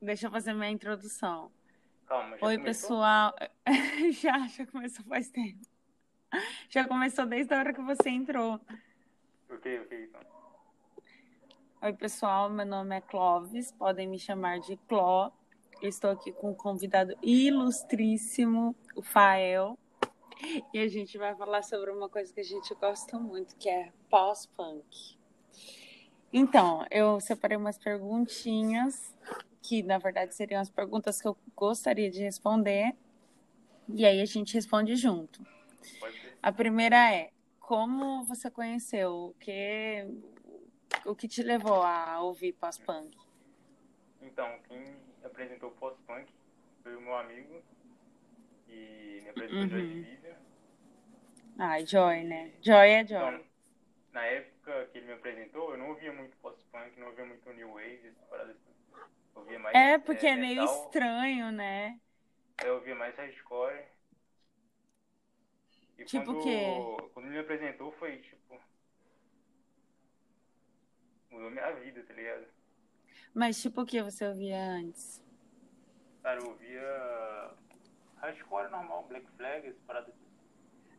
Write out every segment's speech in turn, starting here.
deixa eu fazer minha introdução. Calma, Oi, começou? pessoal. já, já começou faz tempo. Já começou desde a hora que você entrou. Ok, ok, então. Oi, pessoal. Meu nome é Clóvis. Podem me chamar de Cló. Eu estou aqui com um convidado ilustríssimo, o Fael. E a gente vai falar sobre uma coisa que a gente gosta muito, que é pós-punk. Então, eu separei umas perguntinhas, que na verdade seriam as perguntas que eu gostaria de responder. E aí a gente responde junto. A primeira é: como você conheceu? O que, o que te levou a ouvir pós-punk? Então, quem apresentou o pós-punk foi o meu amigo e me apresentou Uhum. Joy Division. Ai, Joy, né? Joy é Então, Joy. na época que ele me apresentou, eu não ouvia muito pós-punk, não ouvia muito New Wave, essas paradas assim. Ouvia mais É, porque é meio metal, estranho, né? Eu ouvia mais hardcore. E Tipo quando, o quê? quando ele me apresentou foi tipo. Mudou minha vida, tá ligado? Mas tipo o que você ouvia antes? Cara, eu ouvia hardcore normal, Black Flag, essas paradas assim.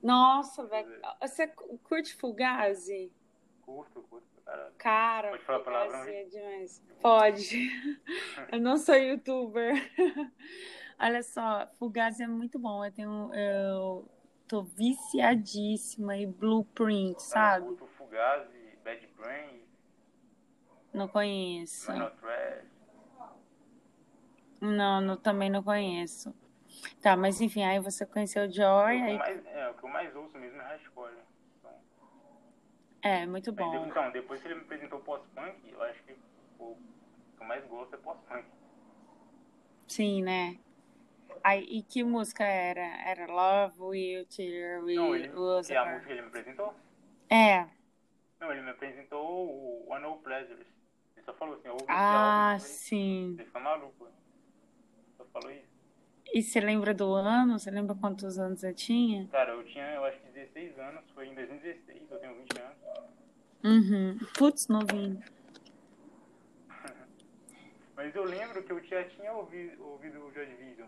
Nossa, velho. Você curte Fugazi? Curto, curto. Cara, Pode falar palavrão, demais. Pode. Eu não sou youtuber. Olha só, Fugazi é muito bom. Eu tenho. Eu tô viciadíssima em Blueprint, Cara, eu sabe? curto Fugazi, Bad Brains, Não conheço. Não, não, também não conheço. Tá, mas enfim, aí você conheceu o Joy, O que eu aí mais- é, o que eu mais ouço mesmo é hardcore. É muito mas bom. de- então, depois que ele me apresentou o pós-punk, eu acho que o que eu mais gosto é pós-punk. Sim, né? Aí, e que música era? Era Love Will Tear Não, Will ele, Was que é a música que ele me apresentou? É. Não, ele me apresentou o One No Pleasures. Ele só falou assim, ouve Ah, sim. você fica maluco. Só falou isso. E você lembra do ano? Você lembra quantos anos eu tinha? Cara, eu tinha, eu acho que 16 anos, foi em 2016, eu tenho 20 anos. Uhum. Putz, novinho. Mas eu lembro que eu já tinha ouvido, ouvido o Joy Division.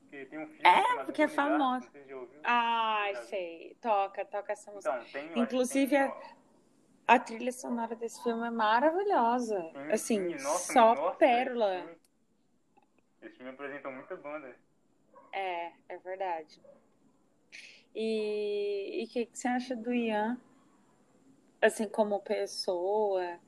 Porque tem um filme É, porque é famoso. Se. Ai, sei. Toca, toca essa música. Então, tem, Inclusive, tem, a- A trilha sonora desse filme é maravilhosa. Sim, Assim, sim, nossa, só nossa, pérola. Esse filme apresentou muita banda. É, é verdade. E o que, que você acha do Ian? Assim, como pessoa,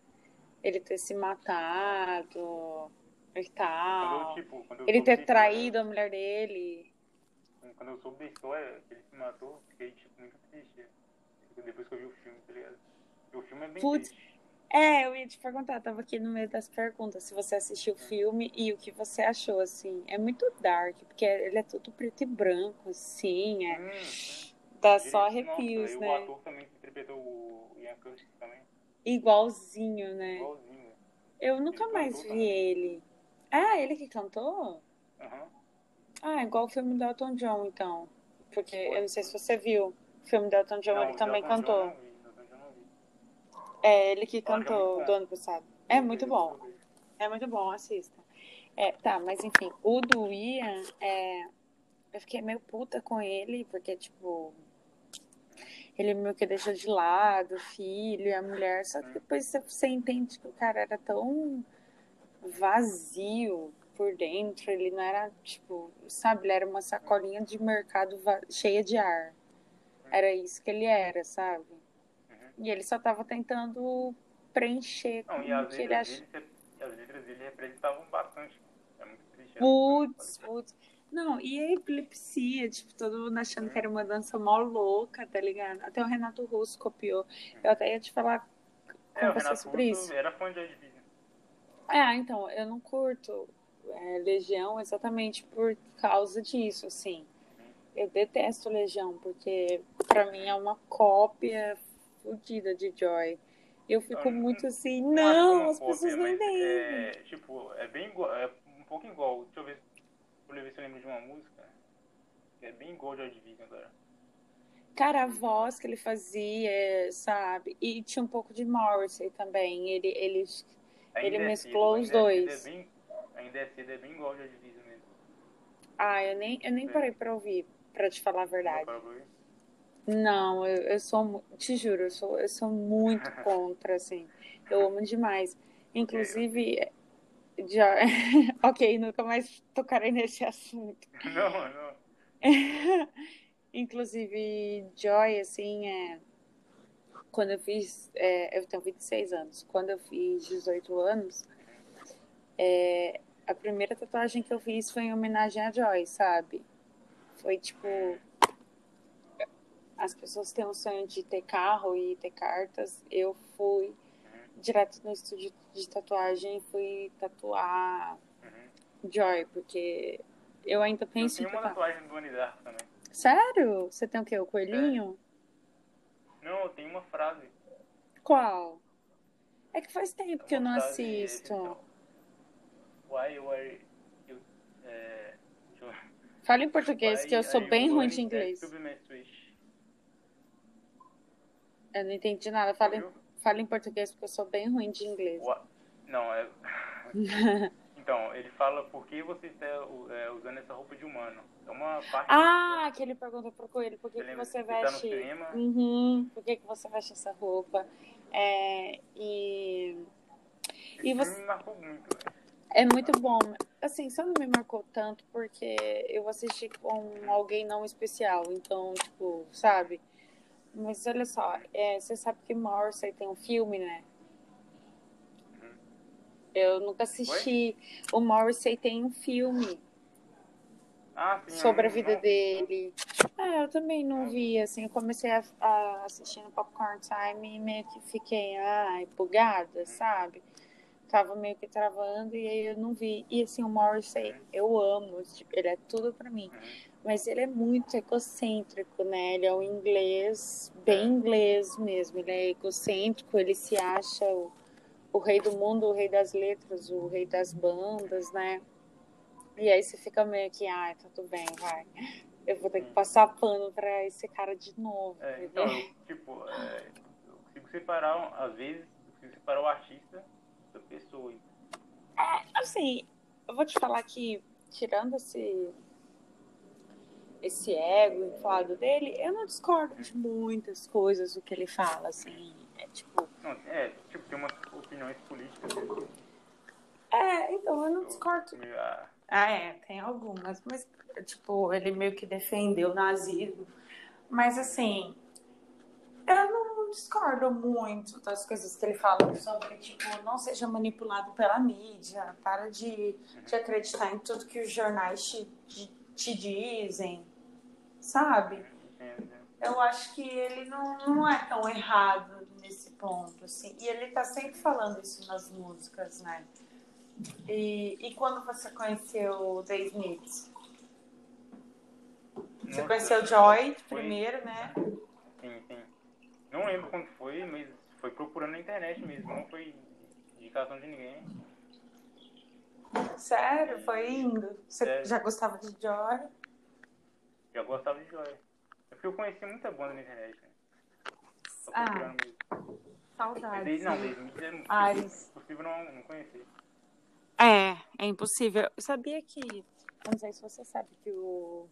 ele ter se matado e Quando tal. eu, tipo, quando Ele ter traído a mulher dele. Quando eu soube da história que ele se matou, fiquei, tipo, muito triste. Depois que eu vi o filme, tá ligado? E o filme é bem Putz, triste. É, eu ia te perguntar, tava aqui no meio das perguntas, se você assistiu o filme e o que você achou, assim. É muito dark, porque ele é tudo preto e branco, assim, é, Hum, dá só nossa, arrepios, o né? ator também que interpretou o Ian Curtis também, Igualzinho, né? igualzinho. Eu nunca Ele mais vi também. ele. Ah, ele que cantou? Aham. Ah, igual o filme do Elton John, então. Porque eu Foi, não sei se você viu. O filme do Elton John, Não, ele o também Elton cantou. eu o John eu. É, ele que cantou do ano passado. É muito bom. É muito bom, assista. É, tá, mas enfim, o do Ian, é, eu fiquei meio puta com ele, porque, tipo, ele meio que deixou de lado o filho e a mulher, só que depois você, entende que o cara era tão vazio por dentro, ele não era, tipo, sabe, ele era uma sacolinha de mercado cheia de ar. Era isso que ele era, sabe? E ele só tava tentando preencher Não, e as ele letras, achava. dele, as letras dele representavam bastante. É muito triste. né? Putz, putz. Não, e a epilepsia, tipo, todo mundo achando que era uma dança mó louca, tá ligado? Até o Renato Russo copiou. Eu até ia te falar É, você sobre Russo isso. era fã de Division. Ah, então, eu não curto é, Legião exatamente por causa disso, assim. Eu detesto Legião, porque pra mim é uma cópia fodida de Joy. Eu fico Não, muito assim, não, as pessoas não mas entendem. É, tipo, é bem igual, é um pouco igual. Deixa eu ver, deixa eu ver se eu lembro de uma música. É bem igual Joy Division agora. Cara, a voz que ele fazia, sabe? E tinha um pouco de Morrissey também. Ele, ele, Ainda Ele é mesclou cedo, os ainda é- dois. Ainda é bem, ainda ainda é cedo, é bem igual de Division mesmo. Ah, eu nem, eu nem Sim. parei pra ouvir, pra te falar a verdade. Ouvir. Não, eu, eu sou, te juro, eu sou, eu sou muito contra, assim. Eu amo demais. Inclusive, já. ok, nunca mais tocarei nesse assunto. Não, não. Inclusive, Joy, assim, é. Quando eu fiz. é, eu tenho 26 anos. Quando eu fiz 18 anos, é, a primeira tatuagem que eu fiz foi em homenagem a Joy, sabe? Foi tipo. As pessoas têm um sonho de ter carro e ter cartas. Eu fui direto no estúdio de tatuagem e fui tatuar Uhum. Joy, porque eu ainda Eu penso em tenho uma tatuar. tatuagem do Donnie Darko também. Sério? Você tem o quê? O coelhinho? Não, eu tenho uma frase. Qual? É que faz tempo que eu não Uma assisto. então, Why were you... É, eu... Fala em português, Why que eu sou are bem ruim de inglês. that to be my switch? Eu não entendi nada. Fala em, fala em português, porque eu sou bem ruim de inglês. Wha- Não, é... Então, ele fala por que você está é, usando essa roupa de humano. É uma parte... Ah, que ele pergunta pro coelho por que, Você que você tá no veste. cinema? Uhum, por que, que você veste essa roupa? É, e Esse e você- me marcou muito. é muito bom. Assim, só não me marcou tanto porque eu assisti com alguém não especial. Então, tipo, sabe? Mas olha só, é, você sabe que Morrissey tem um filme, né? Uhum. Eu nunca assisti. O Morrissey tem um filme Ah, sim. sobre a vida não- dele. É, eu também não vi, assim, eu comecei a, a assistir no Popcorn Time e meio que fiquei, ai, bugada, sabe? Tava meio que travando e aí eu não vi. E assim, o Morrissey, eu amo, tipo, ele é tudo pra mim. Uhum. Mas ele é muito egocêntrico, né? Ele é um inglês, bem inglês mesmo. Ele é egocêntrico, ele se acha o, o rei do mundo, o rei das letras, o rei das bandas, né? E aí você fica meio que, ai, tá tudo bem, vai. Eu vou ter que passar pano pra esse cara de novo. É, então, tipo, é, eu consigo separar, às vezes, eu consigo separar o artista da pessoa. Assim, eu vou te falar que, tirando esse, esse ego inflado dele, eu não discordo de muitas coisas do que ele fala, assim. É tipo, Não, é, tipo, tem umas opiniões políticas. né, é, então eu não discordo. ah, Ah, é, tem algumas, mas, tipo, ele meio que defendeu o nazismo. Mas, assim, eu não discordo muito das coisas que ele fala sobre, tipo, não seja manipulado pela mídia, para de, de acreditar em tudo que os jornais te, te, te dizem, sabe? Eu acho que ele não, não é tão errado nesse ponto, assim. E ele tá sempre falando isso nas músicas, né? E, e quando você conheceu o The Smiths? Você conheceu Joy foi- primeiro, né? Sim, sim. Não lembro quando foi, mas foi procurando na internet mesmo, não foi indicação de ninguém. Sério, foi indo. Você Sério. já gostava de Joy? Já gostava de Joy. É porque eu conheci muita banda na internet, né? Só Ah, mesmo. Saudades. não, desde muito é Ares. impossível não, não conhecer. É, é impossível. Eu sabia que. Não sei se você sabe que o.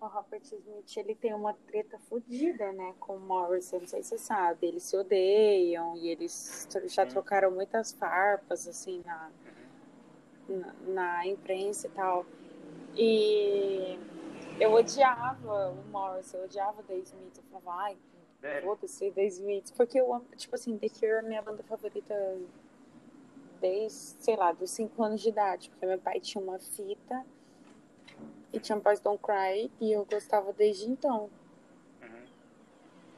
O Robert Smith ele tem uma treta fodida, né, com o Morrison. Não sei se você sabe. Eles se odeiam e eles já Sim. trocaram muitas farpas, assim, na, na, na imprensa e tal. E eu odiava o Morrison, eu odiava o The Smith. Eu falava, ai? Foda-se, The Smiths. Porque eu amo, tipo assim, The Cure é a minha banda favorita desde, sei lá, dos 5 anos de idade. Porque meu pai tinha uma fita e tinha Boys Don't Cry e eu gostava desde então. Uhum.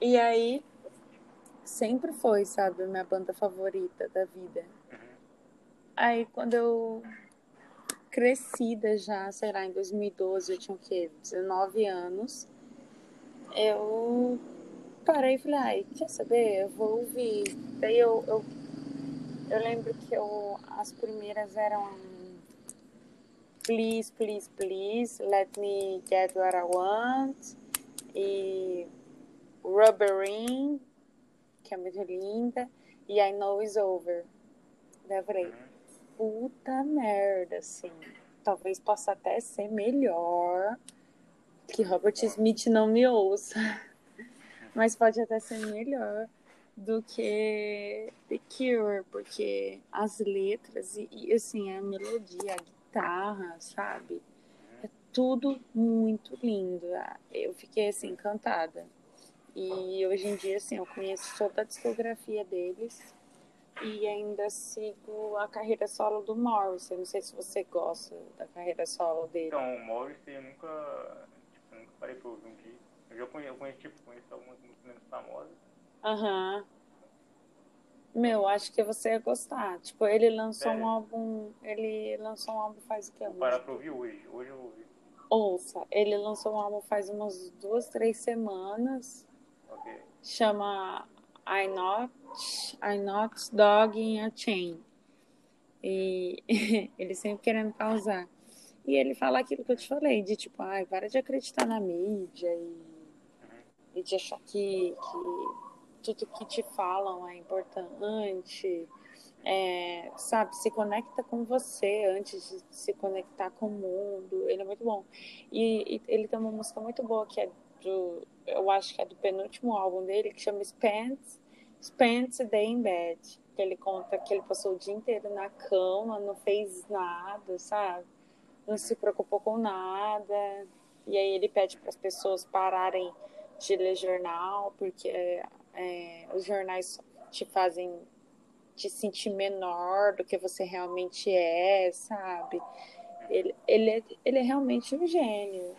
E aí, sempre foi, sabe, a minha banda favorita da vida. Uhum. Aí, quando eu crescida já, sei lá, em 2012, eu tinha o quê? 19 anos. Eu parei e falei, ai, quer saber? Eu vou ouvir. Daí eu, eu, eu lembro que eu, as primeiras eram Please, Please, Please, Let Me Get What I Want e Rubbering, que é muito linda, e I Know It's Over. Daí eu falei. Puta merda, assim. Talvez possa até ser melhor que Robert Smith não me ouça. Mas pode até ser melhor do que The Cure, porque as letras e, e assim, a melodia, a guitarra, sabe? É tudo muito lindo. Eu fiquei assim encantada. E hoje em dia, assim, eu conheço toda a discografia deles e ainda sigo a carreira solo do Morrissey. Não sei se você gosta da carreira solo dele. Então, o Morrissey eu nunca, tipo, nunca parei pra ouvir um dia. Eu já conheço, eu conheço, tipo, conheço algumas músicas menos famosas. Aham. Uhum. Meu, acho que você ia gostar. Tipo, ele lançou um álbum. Ele lançou um álbum faz o que? Vou parar pra ouvir hoje. Hoje eu vou ouvir. Ouça, ele lançou um álbum faz umas duas, três semanas. Ok. Chama I Not, I Not Dog in a Chain. E ele sempre querendo causar. E ele fala aquilo que eu te falei, de tipo, ai, para de acreditar na mídia e, e de achar que, que tudo que te falam é importante. É, sabe, se conecta com você antes de se conectar com o mundo. Ele é muito bom. E, e, ele tem uma música muito boa que é do, eu acho que é do penúltimo álbum dele, que chama Spent, Spent a Day in Bed. Que ele conta que ele passou o dia inteiro na cama, não fez nada, sabe? Não se preocupou com nada. E aí ele pede para as pessoas pararem de ler jornal, porque é, os jornais te fazem te sentir menor do que você realmente é, sabe? Ele, ele, é, ele é realmente um gênio.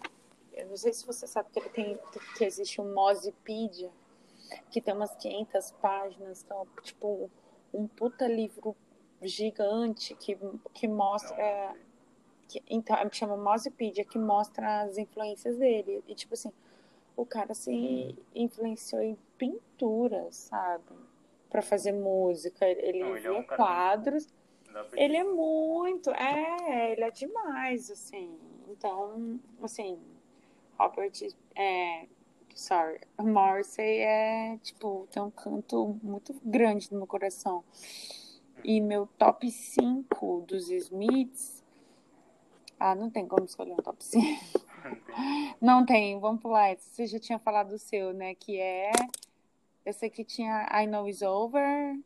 Eu não sei se você sabe que ele tem que existe um Mozipedia, que tem umas 500 páginas, então, tipo, um puta livro gigante que, que mostra. Que, então, chama Mozipedia, que mostra as influências dele. E, tipo assim, o cara se influenciou em pintura, sabe? Para fazer música. Ele Não, via é um quadros. Ele é muito, é, ele é demais, assim. Então, assim, Robert, é, sorry, Morrissey é, tipo, tem um canto muito grande no meu coração. E meu top 5 dos Smiths, ah, não tem como escolher um top 5. Não tem, vamos pular. Você já tinha falado do seu, né? Que é. Eu sei que tinha I Know Is Over.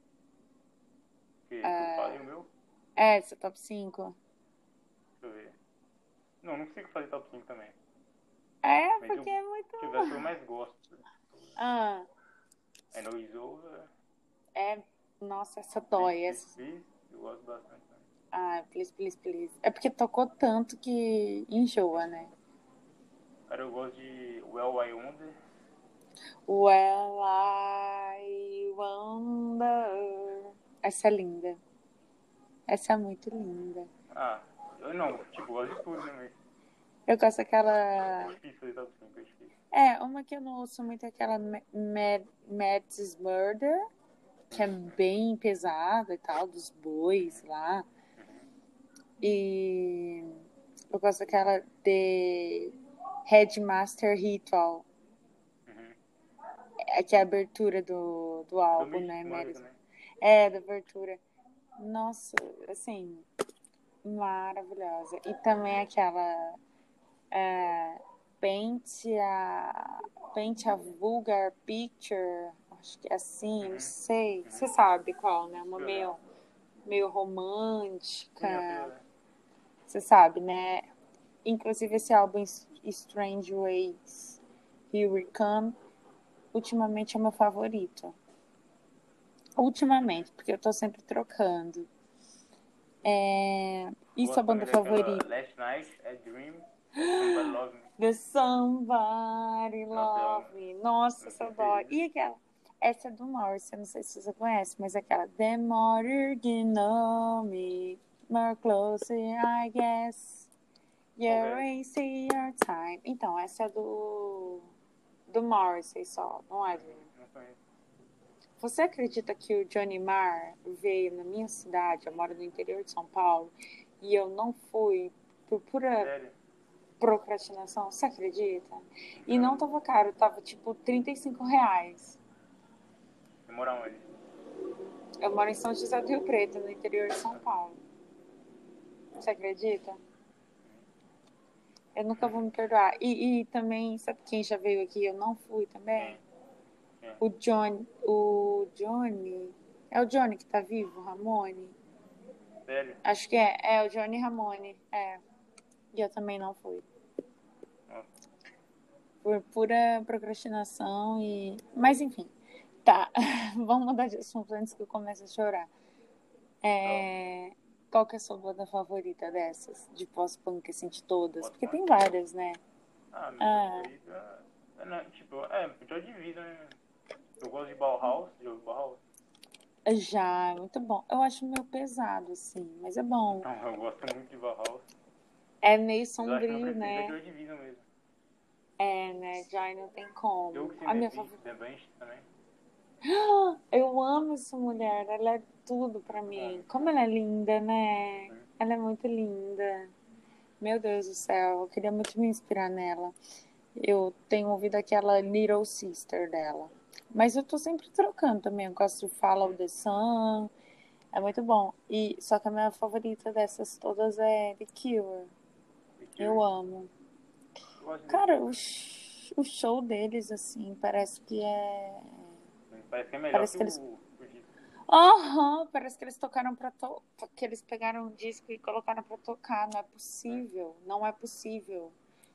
Que uh, o meu? É, seu top 5. Deixa eu ver. Não, não consigo fazer top 5 também. É, Mas porque eu, é muito. Deixa eu ver que eu mais gosto. Ah. Is Over. É. Nossa, essa dói. Essa... Eu gosto bastante. Ah, please, please, please. É porque tocou tanto que enjoa, né? Cara, eu gosto de Well I Wonder. Well I Wonder. Essa é linda. Essa é muito linda. Ah, eu não, tipo, gosto de tudo, né? Eu gosto daquela. É difícil fazer top 5, é difícil. É, uma que eu não ouço muito é aquela Mad, Mad's Murder, que é bem pesada e tal, dos bois lá. E eu gosto daquela de Headmaster Ritual. Uhum. É, que é a abertura do, do álbum, né, Mary? É, da abertura. Nossa, assim, maravilhosa. E também aquela é, Paint a Paint a Vulgar Picture, acho que é assim, uhum. não sei. Uhum. Você sabe qual, né? Uma meio, meio romântica. Você sabe, né? Inclusive esse álbum Strange Ways, Here We Come, ultimamente é meu favorito. Ultimamente, porque eu tô sempre trocando. É... E sua banda favorita? Last Night, A Dream. The Somebody Love Me. Nossa, dói. E aquela? Essa é do Morris, eu não sei se você conhece, mas é aquela The More You Know Me, More Closer, I guess. You're wasting your time. Então, essa é do. Do Morrissey só, não é dele. Você acredita que o Johnny Marr veio na minha cidade, eu moro no interior de São Paulo, e eu não fui por pura Sério? Procrastinação? Você acredita? E não tava caro, tava tipo 35 reais. Você mora onde? Eu moro em São José do Rio Preto, no interior de São Paulo. Você acredita? Eu nunca vou me perdoar. E, e também, sabe quem já veio aqui? Eu não fui também. O Johnny. O Johnny. É o Johnny que tá vivo, Ramone? Sério? Acho que é. É o Johnny Ramone. É. E eu também não fui. Nossa. Por pura procrastinação e. Mas enfim. Tá. Vamos mudar de assunto antes que eu comece a chorar. É... Qual que é a sua banda favorita dessas? De pós-punk, assim, de todas? Porque tem várias, né? Ah, minha Ah. favorita. É, não, tipo, é, Joy Division, né? Eu gosto de Bauhaus, de Bauhaus. Já, muito bom. Eu acho meio pesado, assim, mas é bom. Eu gosto muito de Bauhaus. É meio sombrio, é né? Joy. É, né? Já não tem como. Eu que A minha favorita. Bench também. Eu amo essa mulher, ela é tudo pra mim. Como ela é linda, né? Ela é muito linda. Meu Deus do céu, eu queria muito me inspirar nela. Eu tenho ouvido aquela Little Sister dela. Mas eu tô sempre trocando também. Eu gosto de Follow the Sun. É muito bom. E, só que a minha favorita dessas todas é The Cure. Eu amo. Cara, o, o show deles, assim, parece que é. Parece que é melhor parece que, que eles- o. Aham, parece que eles tocaram pra to... que eles pegaram um disco e colocaram pra tocar. Não é possível, não é possível.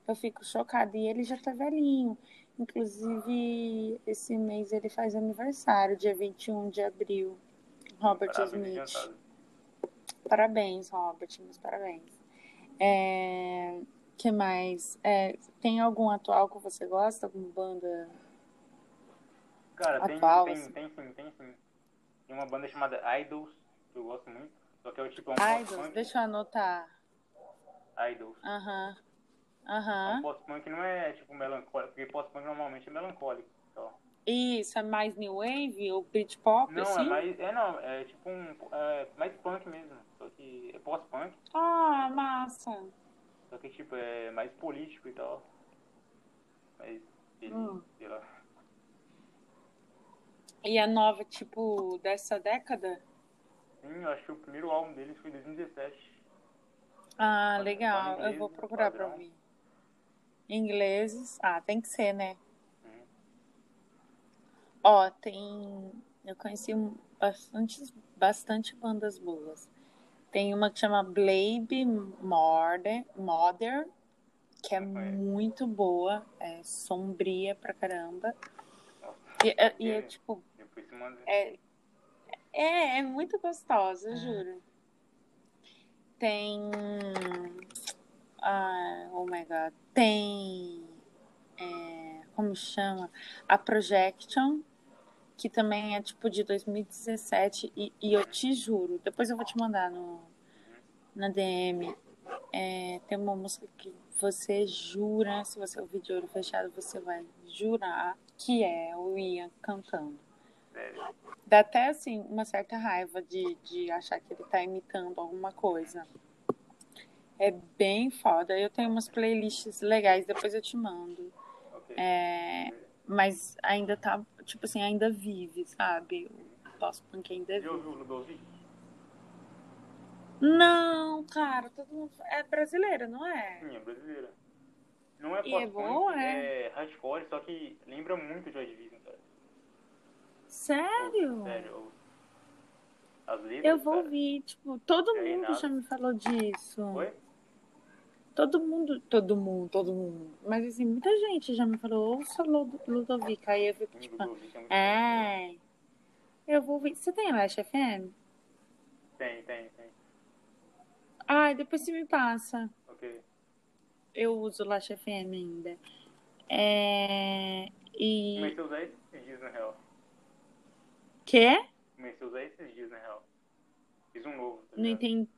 Eu fico chocada. E ele já tá velhinho. Inclusive, esse mês ele faz aniversário, dia 21 de abril. Robert Parabéns, Smith. Parabéns, Robert, meus parabéns. É... que mais? É, tem algum atual que você gosta? Alguma banda? Cara, tem, Atual, tem, assim. tem sim, tem sim. Tem uma banda chamada Idols, que eu gosto muito. Só que é o tipo é um Idols, deixa eu anotar. Idols. Aham. É um Aham. pós-punk não é tipo melancólico, porque pós-punk normalmente é melancólico. Isso, é mais new wave ou Britpop, Não, assim? é mais. É não, é tipo um. É mais punk mesmo. Que é pós-punk, Ah, massa. só que tipo, é mais político e tal. Mas ele, Hum. sei lá. E a nova, tipo, dessa década? Sim, eu acho que o primeiro álbum deles foi em 2017. Ah, legal. pode Eu vou inglês, procurar pra padrão. ouvir. Ingleses. Ah, tem que ser, né? Uhum. Ó, tem. Eu conheci bastante, bastante bandas boas. Tem uma que chama Blade Modern, Modern que é Não conheço. muito boa, é sombria pra caramba. E, é- e é tipo, é, é, é muito gostosa, eu juro. Tem. Ah, oh my god. Tem. é, como chama? A Projection, que também é tipo de 2017. E, e eu te juro, depois eu vou te mandar no, na DM. É, tem uma música que você jura, se você ouvir de olho fechado, você vai jurar que é o Ian cantando. Dá até assim uma certa raiva de, de achar que ele tá imitando alguma coisa. É bem foda. Eu tenho umas playlists legais, depois eu te mando. É, mas ainda tá, tipo assim, ainda vive, sabe? O pós-punk ainda Já vive. ouviu o Ludovic? Não, cara, todo mundo. É brasileira, não é? Sim, é brasileira. Não é E é pós-punk, boa, é hardcore, só que lembra muito Joy Division, cara. Sério? Sério. ou- As letras, Eu vou cara. ouvir, tipo, todo É mundo já me falou disso. Oi? Todo mundo, todo mundo, todo mundo. Mas assim, muita gente já me falou, ouça Ludo- Ludovic. Aí eu fico tipo, é é. Eu vou ouvir. Você tem a Lash FM? Tem, tem, tem. Ai, depois você me passa. Ok. Eu uso Lash FM ainda. É. E. Comecei a usar esses dias, na real. Quê? Comecei a usar esses dias, na real. Fiz um novo. tá Não entendi.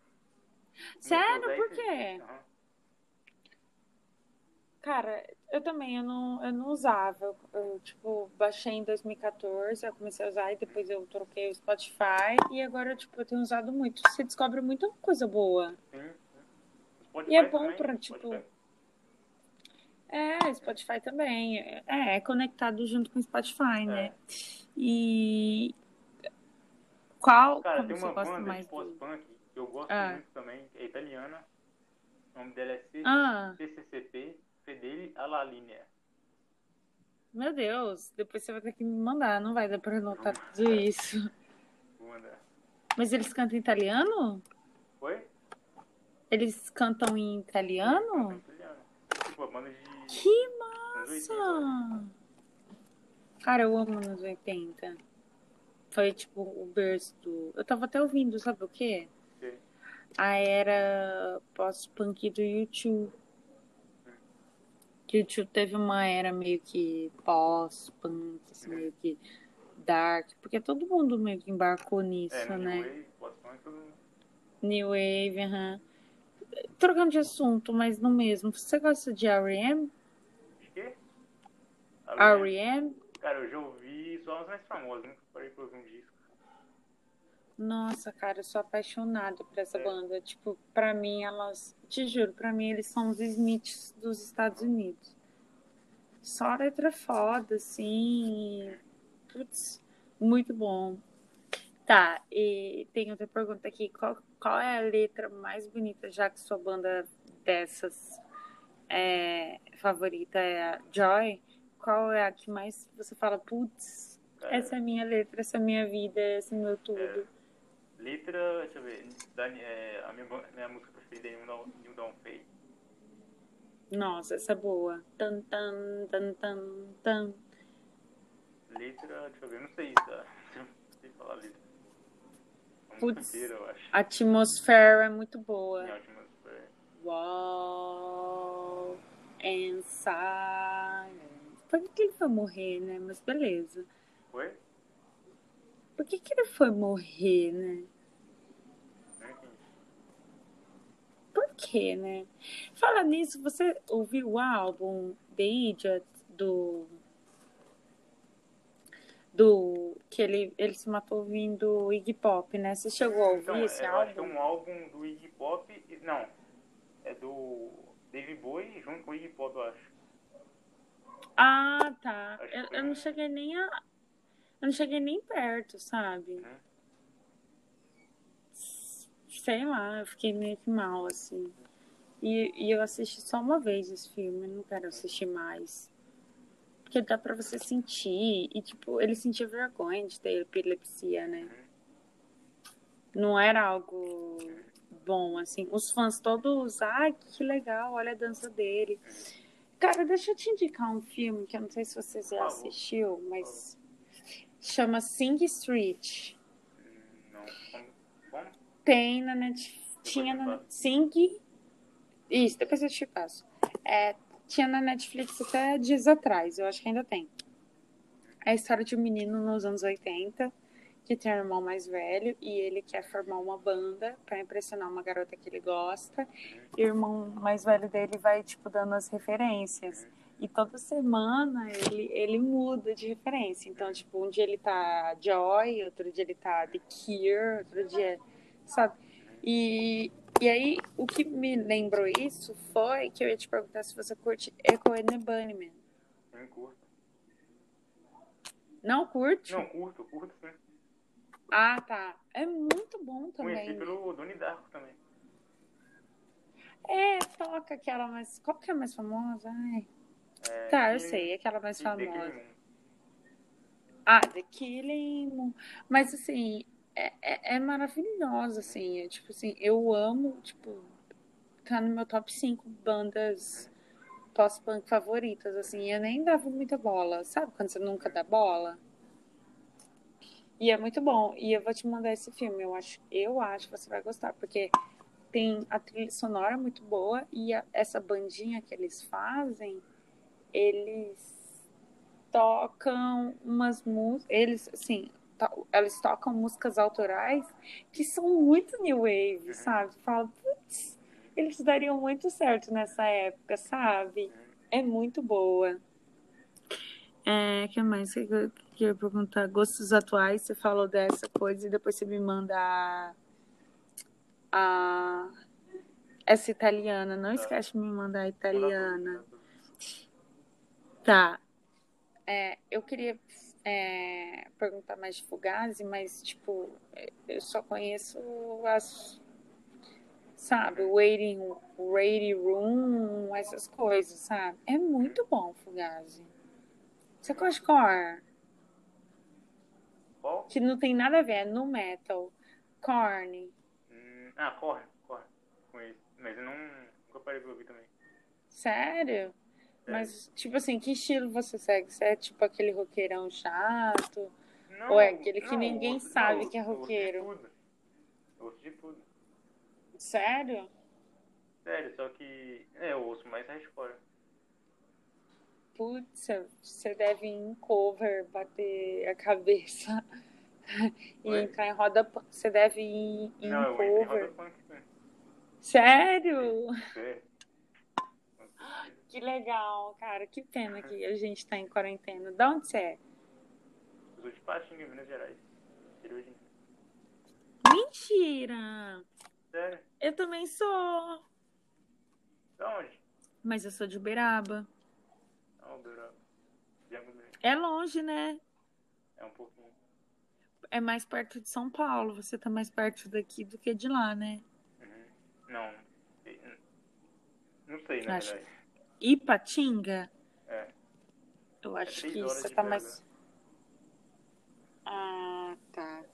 Sério? Por quê? aham. Cara, eu também, eu não, eu não usava. Eu, eu, tipo, baixei em 2014, eu comecei a usar e depois eu troquei o Spotify e agora, tipo, eu tenho usado muito. Você descobre muita coisa boa. Sim, sim. Spotify E é bom também, pra, Spotify. tipo, É, Spotify também. É, é conectado junto com o Spotify, né? E qual, Cara, como tem uma banda mais de do... pós-punk que eu gosto Ah. muito também, é italiana. O nome dela é C- Ah, CCCP Fedeli alla linea. meu Deus. Depois você vai ter que me mandar. Não vai dar pra anotar tudo isso. Vou mandar. Mas eles cantam em italiano? Foi? Eles cantam em italiano? Tipo, a banda de Que anos 80, eu acho. massa! Cara, eu amo anos 80. Foi tipo o berço do. Eu tava até ouvindo, sabe o quê? Sei. A era pós-punk do YouTube. Que o YouTube teve uma era meio que pós-punk, assim, meio que dark. Porque todo mundo meio que embarcou nisso, É, né? New Wave, pós-punk, todo mundo. New Wave, aham. Trocando de assunto, mas no mesmo. Você gosta de R.E.M.? De quê? R.E.M.? Cara, eu já ouvi só as mais famosas, nunca parei pra ouvir um disco. Nossa, cara, eu sou apaixonada por essa É. banda. Tipo, pra mim, elas. Te juro, pra mim, eles são os Smiths dos Estados Unidos. Só letra foda, assim. Putz, muito bom. Tá, e tem outra pergunta aqui. Qual, qual é a letra mais bonita, já que sua banda dessas é, favorita é a Joy? Qual é a que mais você fala, putz, Cara, essa é a minha letra, essa é a minha vida, esse é meu tudo? É. Letra, deixa eu ver. Dani, é, a minha, minha música preferida é New Down Fade. Nossa, essa é boa. Tan, tan, tan, tan, tan. Letra, deixa eu ver, não sei, tá? Não sei falar letra. A música Putz. inteira, eu acho. A atmosfera é muito boa. Em ótima é, Wall and silence. Por que, que ele foi morrer, né? Mas beleza. Foi? Por que, que ele foi morrer, né? Não entendi. Por quê, né? Fala nisso, você ouviu o álbum The Idiot do. Do. Que ele, ele se matou ouvindo Iggy Pop, né? Você chegou a ouvir Então, esse é, eu acho que é álbum? um álbum do Iggy Pop. Não, é do Dave Bowie junto com o Iggy Pop, eu acho. Ah, tá. Eu, eu não cheguei nem a. Eu não cheguei nem perto, sabe? Uhum. Sei lá, eu fiquei meio que mal, assim. E, e eu assisti só uma vez esse filme, não quero assistir mais. Porque dá pra você sentir. E, tipo, ele sentia vergonha de ter epilepsia, né? Não era algo bom, assim. Os fãs todos, ai, que legal, olha a dança dele. Cara, deixa eu te indicar um filme que eu não sei se você já assistiu, mas chama Sing Street. Hum, Não. Tem na Netflix. Tinha na. Sing. Isso, depois eu te passo. É, tinha na Netflix até dias atrás, eu acho que ainda tem. É a história de um menino nos anos 80 que tem um irmão mais velho e ele quer formar uma banda pra impressionar uma garota que ele gosta. E o irmão mais velho dele vai, tipo, dando as referências. E toda semana ele, ele muda de referência. Então, tipo, um dia ele tá Joy, outro dia ele tá The Cure, outro dia. Sabe? E, e aí, o que me lembrou isso foi que eu ia te perguntar se você curte Echo and the Bunnymen. Não curto. Não curte? Não, curto, curto sim. Ah, tá. É muito bom Conheci também. pelo Donnie Darko também. É, toca aquela mais. Qual que é a mais famosa? Ai. É, Tá, eu sei, aquela mais The famosa. Moon. Ah, The Killing Moon. Mas assim, é, é, é maravilhosa, assim. É, tipo assim, eu amo, tipo, tá no meu top 5 bandas pós-punk favoritas, assim. Eu nem dava muita bola, sabe? Quando você nunca dá bola. E é muito bom. E eu vou te mandar esse filme. Eu acho, eu acho que você vai gostar, porque tem a trilha sonora muito boa e a- essa bandinha que eles fazem, eles tocam umas músicas, eles assim, eles tocam músicas autorais que são muito new wave, sabe? Fala, putz, eles dariam muito certo nessa época, sabe? É muito boa. É, que mais que eu queria perguntar? Gostos atuais, você falou dessa coisa e depois você me manda a, a essa italiana. Não esquece de me mandar a italiana. Tá. É, eu queria é, perguntar mais de Fugazi, mas, tipo, eu só conheço as, sabe? Waiting, waiting room, essas coisas, sabe? É muito bom Fugazi. Você gosta de core? Qual? Que não tem nada a ver, é no metal. Korn. Hum, ah, corre, corre. Conheço. Mas eu não, nunca parei pra ouvir também. Sério? Mas, tipo assim, que estilo você segue? Você é tipo aquele roqueirão chato? Não, Ou é aquele que não, ninguém eu sabe não, que é eu ouço roqueiro? Eu ouço de tudo. Sério? Sério, só que. É, eu ouço mais hardcore. Putz, você deve ir em cover, bater a cabeça e entrar em roda. Você deve ir em não, eu entro em roda cover. punk. sim. Sério? Sério. Que legal, cara. Que pena que a gente tá em quarentena. De onde você é? Sou de Patinga, Minas Gerais. De- Mentira! Sério? Eu também sou. Da onde? Mas eu sou de Uberaba. Não, Uberaba. É longe, né? É um pouquinho. É mais perto de São Paulo. Você tá mais perto daqui do que de lá, né? Uhum. Não. Não sei, na Acho- verdade. Ipatinga? É. Eu acho três que de tá mais. Ah, tá.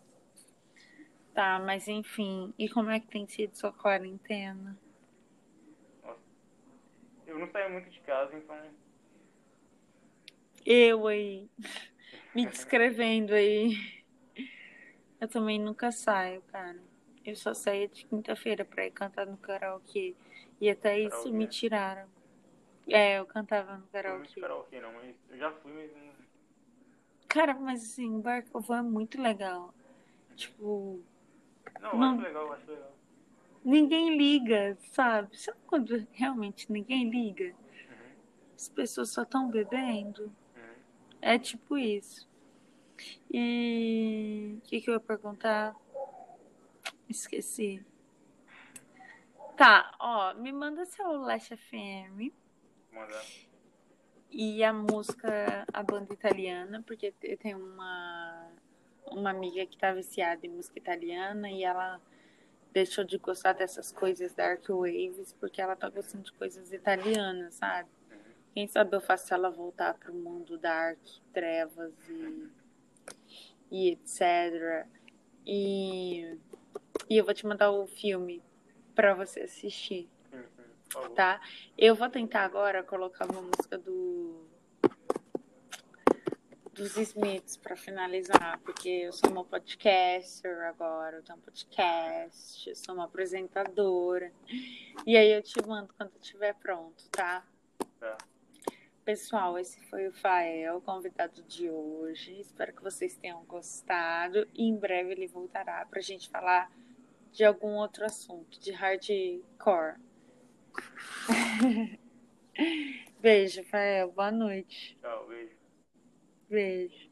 Tá, mas enfim. E como é que tem sido sua quarentena? Eu não saio muito de casa, então. Eu aí, me descrevendo aí. Eu também nunca saio, cara. Eu só saía de quinta-feira pra ir cantar no karaokê. E até isso Karaokê? me tiraram. É, eu cantava no Não muito karaokê. karaokê, não, mas eu já fui, mas não. Cara, mas assim, o Bar que eu vou é muito legal. Tipo, Não, Não. acho legal, eu acho legal. ninguém liga, sabe? Sabe quando realmente ninguém liga? Uhum. As pessoas só estão bebendo. Uhum. É tipo isso. E o que, que eu ia perguntar? Esqueci. Tá, ó, me manda seu Last FM mandar. e a música, a banda italiana, porque eu tenho uma, uma amiga que tá viciada em música italiana e ela deixou de gostar dessas coisas Dark Waves porque ela tá gostando de coisas italianas, sabe? Quem sabe eu faço ela voltar pro mundo dark, trevas e, e etc. E, e eu vou te mandar o filme pra você assistir, Sim, sim. Por favor. Tá? Eu vou tentar agora colocar uma música do dos Smiths pra finalizar, porque eu sou uma podcaster agora, eu tenho um podcast, eu sou uma apresentadora. E aí eu te mando quando estiver pronto, tá? Tá. Pessoal, esse foi o Fael, convidado de hoje. Espero que vocês tenham gostado. E em breve ele voltará para a gente falar de algum outro assunto, de hardcore. Beijo, Fael. Boa noite. Tchau, beijo. Beijo.